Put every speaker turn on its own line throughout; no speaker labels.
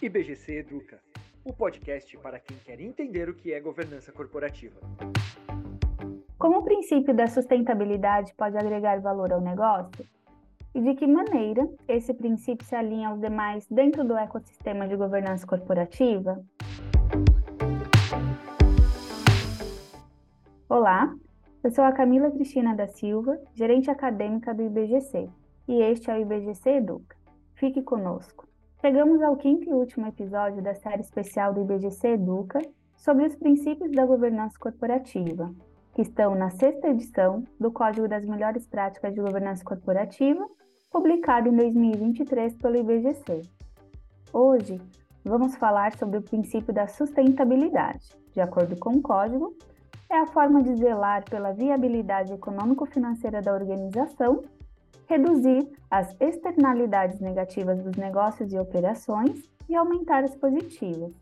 IBGC Educa, o podcast para quem quer entender o que é governança corporativa.
Como o princípio da sustentabilidade pode agregar valor ao negócio? E de que maneira esse princípio se alinha aos demais dentro do ecossistema de governança corporativa? Olá, eu sou a Camila Cristina da Silva, gerente acadêmica do IBGC, e este é o IBGC Educa. Fique conosco. Chegamos ao quinto e último episódio da série especial do IBGC Educa sobre os princípios da governança corporativa, que estão na sexta edição do Código das Melhores Práticas de Governança Corporativa, publicado em 2023 pelo IBGC. Hoje, vamos falar sobre o princípio da sustentabilidade. De acordo com o código, é a forma de zelar pela viabilidade econômico-financeira da organização reduzir as externalidades negativas dos negócios e operações e aumentar as positivas,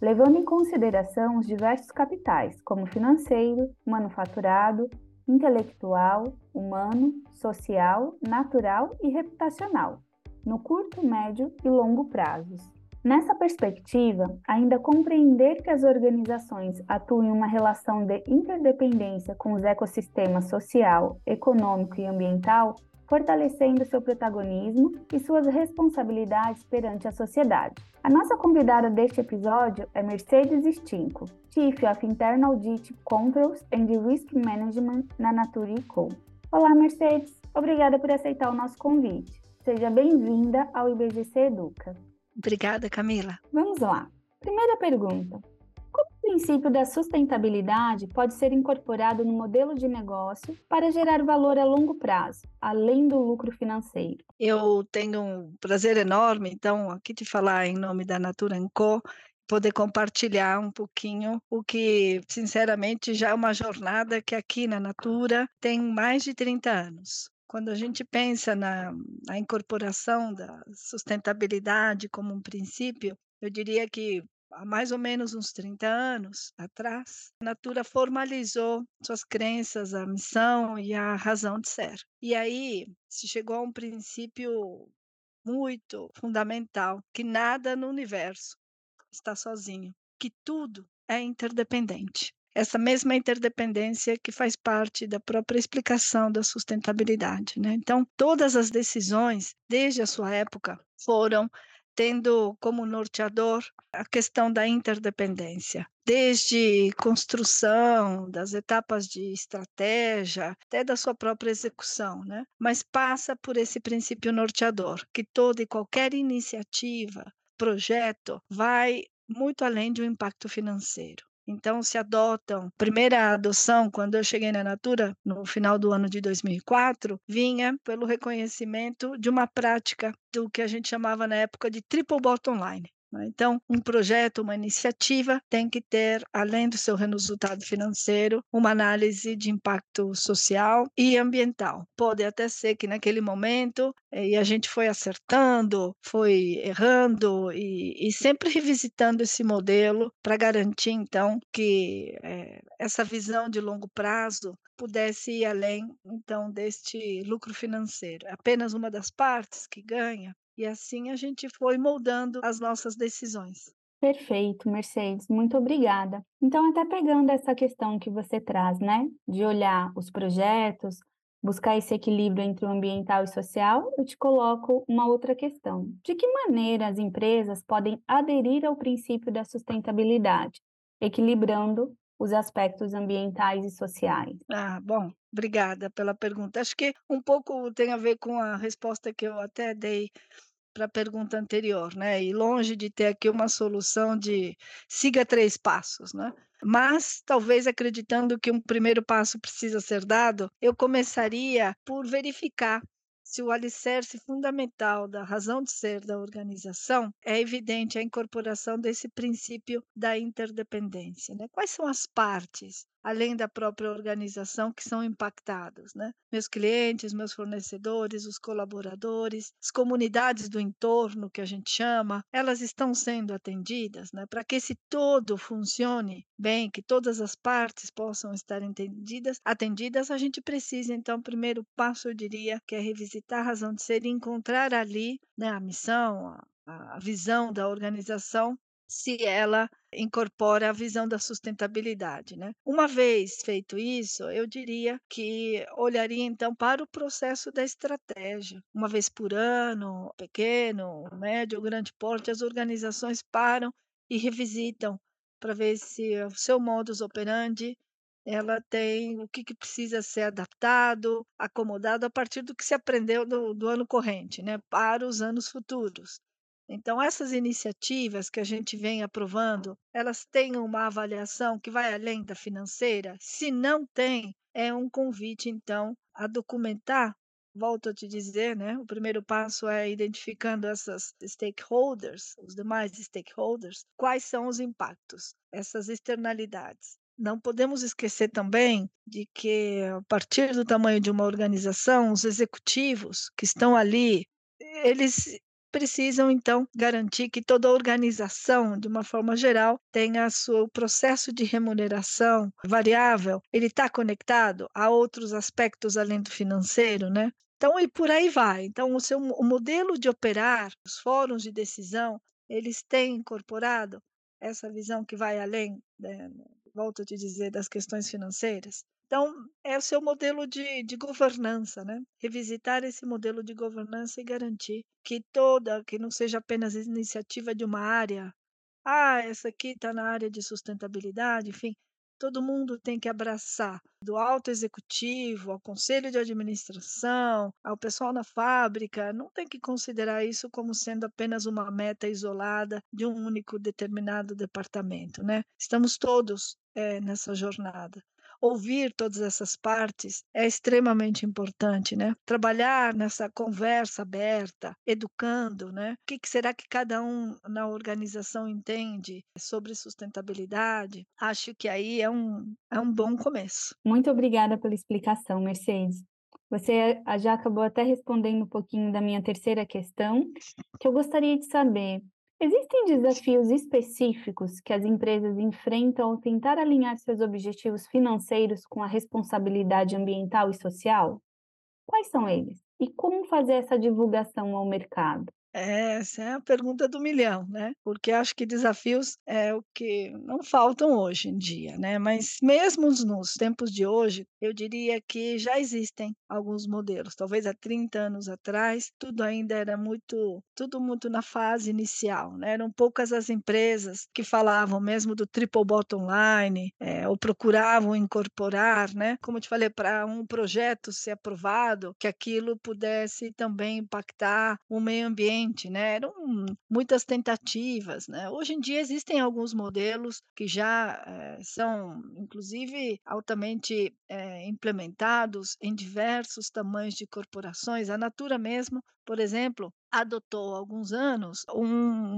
levando em consideração os diversos capitais, como financeiro, manufaturado, intelectual, humano, social, natural e reputacional, no curto, médio e longo prazos. Nessa perspectiva, ainda compreender que as organizações atuam em uma relação de interdependência com os ecossistemas social, econômico e ambiental fortalecendo seu protagonismo e suas responsabilidades perante a sociedade. A nossa convidada deste episódio é Mercedes Stinco, Chief of Internal Audit Controls and Risk Management na Nature Co. Olá, Mercedes. Obrigada por aceitar o nosso convite. Seja bem-vinda ao IBGC Educa.
Obrigada, Camila.
Vamos lá. Primeira pergunta princípio da sustentabilidade pode ser incorporado no modelo de negócio para gerar valor a longo prazo, além do lucro financeiro?
Eu tenho um prazer enorme, então, aqui de falar em nome da Natura Co poder compartilhar um pouquinho o que, sinceramente, já é uma jornada que aqui na Natura tem mais de 30 anos. Quando a gente pensa na, na incorporação da sustentabilidade como um princípio, eu diria que há mais ou menos uns 30 anos atrás, a Natura formalizou suas crenças, a missão e a razão de ser. E aí se chegou a um princípio muito fundamental, que nada no universo está sozinho, que tudo é interdependente. Essa mesma interdependência que faz parte da própria explicação da sustentabilidade. Né? Então, todas as decisões, desde a sua época, foram tendo como norteador a questão da interdependência, desde construção, das etapas de estratégia, até da sua própria execução, né? Mas passa por esse princípio norteador, que toda e qualquer iniciativa, projeto, vai muito além de um impacto financeiro. Então, se adotam. Primeira adoção, quando eu cheguei na Natura, no final do ano de 2004, vinha pelo reconhecimento de uma prática do que a gente chamava na época de triple bottom line. Né? Então, um projeto, uma iniciativa tem que ter, além do seu resultado financeiro, uma análise de impacto social e ambiental. Pode até ser que naquele momento, eh, e a gente foi acertando, foi errando e, e sempre revisitando esse modelo para garantir, então, que é, essa visão de longo prazo pudesse ir além, então, deste lucro financeiro. Apenas uma das partes que ganha e assim a gente foi moldando as nossas decisões.
Perfeito, Mercedes, muito obrigada. Então, até pegando essa questão que você traz, né, de olhar os projetos, buscar esse equilíbrio entre o ambiental e social, eu te coloco uma outra questão. De que maneira as empresas podem aderir ao princípio da sustentabilidade, equilibrando os aspectos ambientais e sociais?
Ah, bom, obrigada pela pergunta. Acho que um pouco tem a ver com a resposta que eu até dei para a pergunta anterior, né? E longe de ter aqui uma solução de siga três passos, né? Mas talvez acreditando que um primeiro passo precisa ser dado, eu começaria por verificar se o alicerce fundamental da razão de ser da organização é evidente a incorporação desse princípio da interdependência. Né? Quais são as partes além da própria organização, que são impactados. Né? Meus clientes, meus fornecedores, os colaboradores, as comunidades do entorno, que a gente chama, elas estão sendo atendidas né? para que esse todo funcione bem, que todas as partes possam estar entendidas, atendidas, a gente precisa, então, primeiro passo, eu diria, que é revisitar a razão de ser e encontrar ali né, a missão, a a visão da organização se ela incorpora a visão da sustentabilidade, né? Uma vez feito isso, eu diria que olharia então para o processo da estratégia. Uma vez por ano, pequeno, médio grande porte, as organizações param e revisitam para ver se o seu modus operandi ela tem o que, que precisa ser adaptado, acomodado a partir do que se aprendeu do, do ano corrente, né, para os anos futuros. Então, essas iniciativas que a gente vem aprovando, elas têm uma avaliação que vai além da financeira? Se não tem, é um convite, então, a documentar. Volto a te dizer, né? O primeiro passo é identificando essas stakeholders, os demais stakeholders, quais são os impactos, essas externalidades. Não podemos esquecer também de que, a partir do tamanho de uma organização, os executivos que estão ali, eles precisam então garantir que toda a organização, de uma forma geral, tenha seu processo de remuneração variável, ele está conectado a outros aspectos além do financeiro, né? Então, e por aí vai. Então, o seu o modelo de operar, os fóruns de decisão, eles têm incorporado essa visão que vai além, né, volto a te dizer, das questões financeiras. Então, é o seu modelo de, de governança, né? Revisitar esse modelo de governança e garantir que toda, que não seja apenas iniciativa de uma área, ah, essa aqui está na área de sustentabilidade, enfim, todo mundo tem que abraçar, do alto executivo ao conselho de administração, ao pessoal na fábrica, não tem que considerar isso como sendo apenas uma meta isolada de um único determinado departamento, né? Estamos todos é, nessa jornada ouvir todas essas partes é extremamente importante, né? Trabalhar nessa conversa aberta, educando, né? O que, que será que cada um na organização entende sobre sustentabilidade? Acho que aí é um, é um bom começo.
Muito obrigada pela explicação, Mercedes. Você já acabou até respondendo um pouquinho da minha terceira questão, que eu gostaria de saber Existem desafios específicos que as empresas enfrentam ao tentar alinhar seus objetivos financeiros com a responsabilidade ambiental e social? Quais são eles? E como fazer essa divulgação ao mercado?
Essa é a pergunta do milhão, né? Porque acho que desafios é o que não faltam hoje em dia, né? Mas mesmo nos tempos de hoje, eu diria que já existem alguns modelos. Talvez há 30 anos atrás, tudo ainda era muito, tudo muito na fase inicial, né? Eram poucas as empresas que falavam mesmo do triple bottom line, é, ou procuravam incorporar, né? Como eu te falei, para um projeto ser aprovado, que aquilo pudesse também impactar o meio ambiente né? Eram muitas tentativas, né? Hoje em dia existem alguns modelos que já eh, são, inclusive, altamente eh, implementados em diversos tamanhos de corporações. A Natura mesmo, por exemplo, adotou há alguns anos um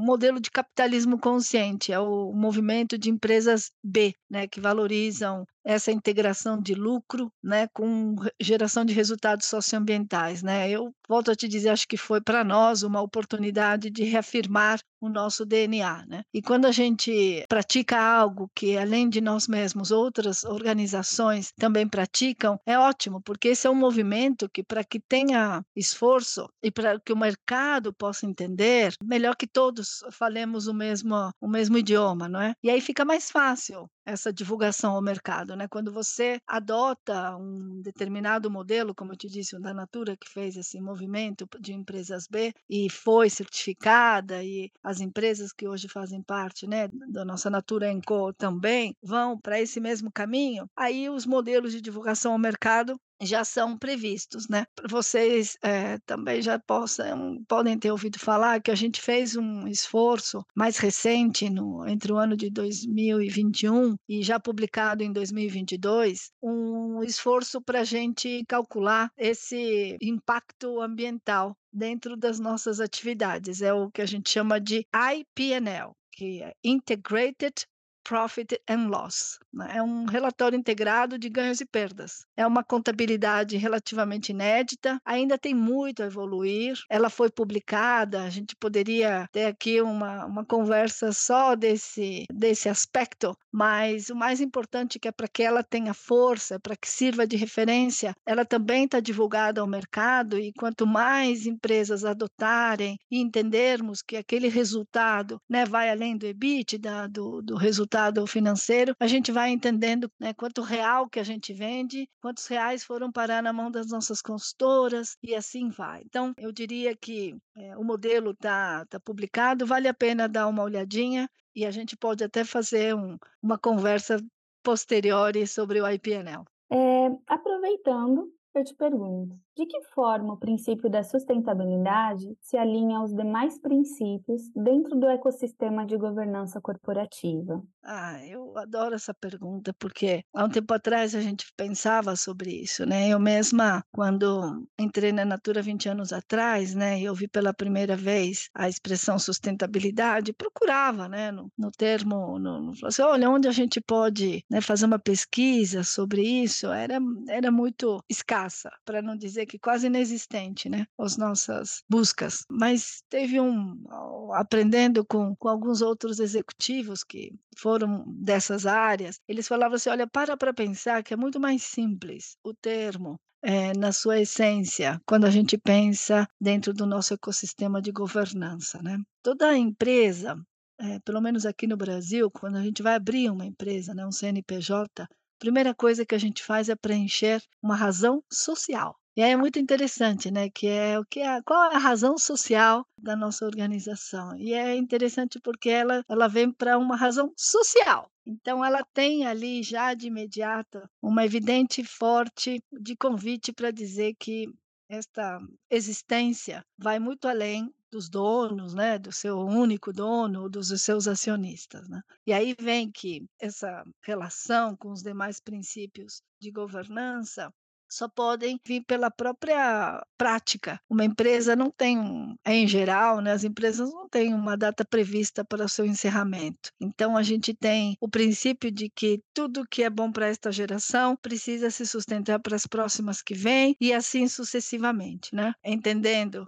modelo de capitalismo consciente, é o movimento de empresas B, né, que valorizam essa integração de lucro, né, com geração de resultados socioambientais, né? Eu volto a te dizer, acho que foi para nós uma oportunidade de reafirmar o nosso DNA, né? E quando a gente pratica algo que além de nós mesmos outras organizações também praticam, é ótimo, porque esse é um movimento que para que tenha esforço e para que o mercado possa entender, melhor que todos falemos o mesmo o mesmo idioma, não é? E aí fica mais fácil essa divulgação ao mercado, né? Quando você adota um determinado modelo, como eu te disse, o da Natura que fez esse movimento de empresas B e foi certificada e as empresas que hoje fazem parte, né, da nossa Natura Enco também vão para esse mesmo caminho, aí os modelos de divulgação ao mercado já são previstos, né? Vocês é, também já possam, podem ter ouvido falar que a gente fez um esforço mais recente, no, entre o ano de 2021 e já publicado em 2022, um esforço para a gente calcular esse impacto ambiental dentro das nossas atividades. É o que a gente chama de IPNL, que é Integrated Profit and Loss. Né? É um relatório integrado de ganhos e perdas. É uma contabilidade relativamente inédita, ainda tem muito a evoluir. Ela foi publicada, a gente poderia ter aqui uma, uma conversa só desse, desse aspecto, mas o mais importante é que é para que ela tenha força, para que sirva de referência, ela também está divulgada ao mercado e quanto mais empresas adotarem e entendermos que aquele resultado né, vai além do EBITDA, do, do resultado financeiro, a gente vai entendendo né, quanto real que a gente vende, quantos reais foram parar na mão das nossas consultoras e assim vai. Então, eu diria que é, o modelo está tá publicado, vale a pena dar uma olhadinha e a gente pode até fazer um, uma conversa posterior sobre o IPNL.
É, aproveitando, eu te pergunto, de que forma o princípio da sustentabilidade se alinha aos demais princípios dentro do ecossistema de governança corporativa?
Ah, eu adoro essa pergunta porque há um tempo atrás a gente pensava sobre isso, né? Eu mesma, quando entrei na Natura 20 anos atrás, né, eu vi pela primeira vez a expressão sustentabilidade, procurava, né, no, no termo, no, no assim, olha, onde a gente pode né, fazer uma pesquisa sobre isso, era, era muito escassa, para não dizer que quase inexistente, né? As nossas buscas. Mas teve um, aprendendo com, com alguns outros executivos que foram dessas áreas, eles falavam assim: olha, para para pensar que é muito mais simples o termo é, na sua essência, quando a gente pensa dentro do nosso ecossistema de governança. Né? Toda empresa, é, pelo menos aqui no Brasil, quando a gente vai abrir uma empresa, né, um CNPJ, primeira coisa que a gente faz é preencher uma razão social. E é muito interessante, né, que é o que é, qual é a razão social da nossa organização. E é interessante porque ela ela vem para uma razão social. Então ela tem ali já de imediato uma evidente forte de convite para dizer que esta existência vai muito além dos donos, né, do seu único dono, dos seus acionistas, né? E aí vem que essa relação com os demais princípios de governança só podem vir pela própria prática. Uma empresa não tem, em geral, né, as empresas não têm uma data prevista para o seu encerramento. Então, a gente tem o princípio de que tudo que é bom para esta geração precisa se sustentar para as próximas que vêm e assim sucessivamente, né? Entendendo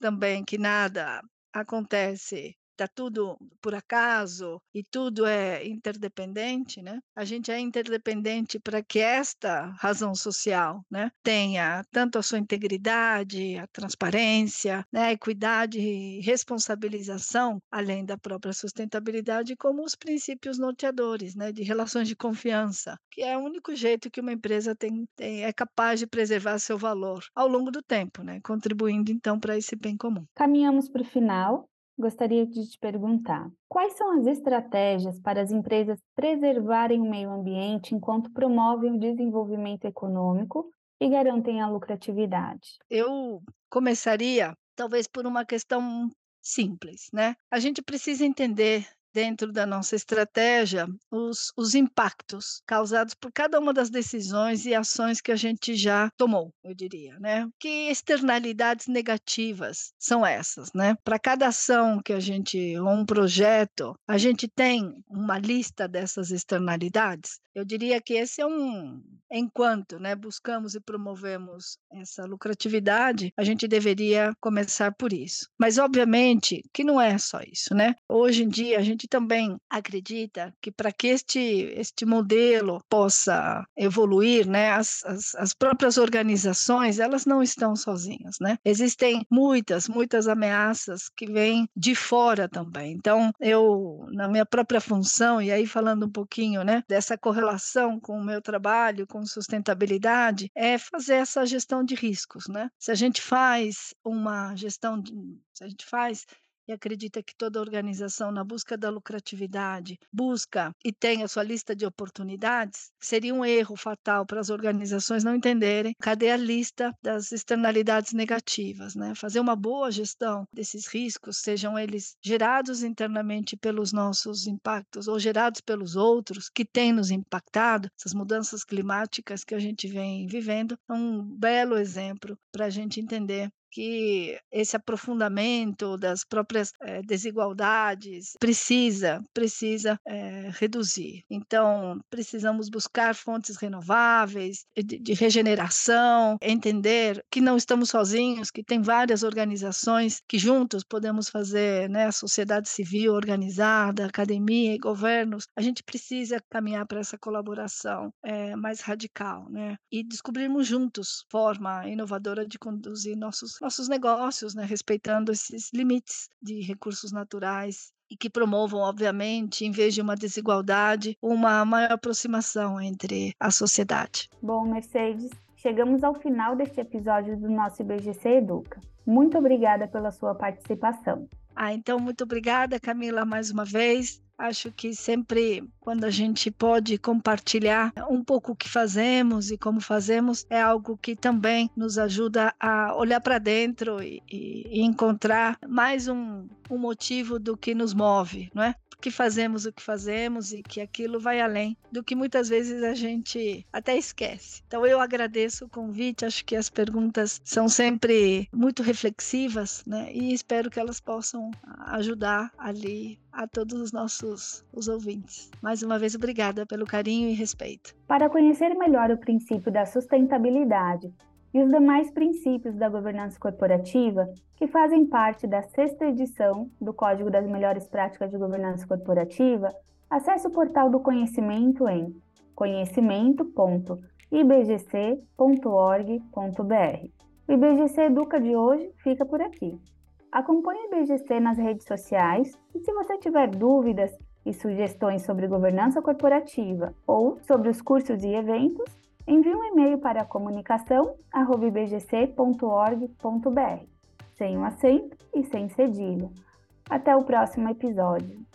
também que nada acontece está tudo por acaso e tudo é interdependente, né? A gente é interdependente para que esta razão social, né, tenha tanto a sua integridade, a transparência, né, a equidade e responsabilização, além da própria sustentabilidade, como os princípios norteadores, né, de relações de confiança, que é o único jeito que uma empresa tem, tem é capaz de preservar seu valor ao longo do tempo, né, contribuindo então para esse bem comum.
Caminhamos para o final gostaria de te perguntar: quais são as estratégias para as empresas preservarem o meio ambiente enquanto promovem o desenvolvimento econômico e garantem a lucratividade?
Eu começaria, talvez, por uma questão simples, né? A gente precisa entender dentro da nossa estratégia os, os impactos causados por cada uma das decisões e ações que a gente já tomou, eu diria, né? Que externalidades negativas são essas, né? Para cada ação que a gente, ou um projeto, a gente tem uma lista dessas externalidades. Eu diria que esse é um, enquanto, né, buscamos e promovemos essa lucratividade, a gente deveria começar por isso. Mas obviamente que não é só isso, né? Hoje em dia a gente também acredita que para que este, este modelo possa evoluir, né, as, as, as próprias organizações, elas não estão sozinhas, né? Existem muitas, muitas ameaças que vêm de fora também. Então, eu, na minha própria função, e aí falando um pouquinho, né, dessa correlação com o meu trabalho, com sustentabilidade, é fazer essa gestão de riscos, né? Se a gente faz uma gestão, de, se a gente faz e acredita que toda organização, na busca da lucratividade, busca e tem a sua lista de oportunidades, seria um erro fatal para as organizações não entenderem cadê a lista das externalidades negativas, né? Fazer uma boa gestão desses riscos, sejam eles gerados internamente pelos nossos impactos ou gerados pelos outros que têm nos impactado, essas mudanças climáticas que a gente vem vivendo, é um belo exemplo para a gente entender que esse aprofundamento das próprias é, desigualdades precisa, precisa é, reduzir. Então, precisamos buscar fontes renováveis, de, de regeneração, entender que não estamos sozinhos, que tem várias organizações que juntos podemos fazer, né, a sociedade civil organizada, academia e governos, a gente precisa caminhar para essa colaboração é, mais radical, né, e descobrirmos juntos forma inovadora de conduzir nossos nossos negócios, né, respeitando esses limites de recursos naturais e que promovam, obviamente, em vez de uma desigualdade, uma maior aproximação entre a sociedade.
Bom, Mercedes, chegamos ao final deste episódio do nosso IBGC Educa. Muito obrigada pela sua participação.
Ah, então, muito obrigada, Camila, mais uma vez. Acho que sempre quando a gente pode compartilhar um pouco o que fazemos e como fazemos, é algo que também nos ajuda a olhar para dentro e, e, encontrar mais um, um motivo do que nos move, não é? que fazemos o que fazemos e que aquilo vai além do que muitas vezes a gente até esquece. Então eu agradeço o convite, acho que as perguntas são sempre muito reflexivas, né? E espero que elas possam ajudar ali a todos os nossos os ouvintes. Mais uma vez obrigada pelo carinho e respeito.
Para conhecer melhor o princípio da sustentabilidade e os demais princípios da governança corporativa que fazem parte da sexta edição do Código das Melhores Práticas de Governança Corporativa, acesse o portal do conhecimento em conhecimento.ibgc.org.br. O IBGC Educa de hoje fica por aqui. Acompanhe o IBGC nas redes sociais e se você tiver dúvidas e sugestões sobre governança corporativa ou sobre os cursos e eventos, envie um e-mail para comunicação@ibgc.org.br, sem um acento e sem cedilha. Até o próximo episódio.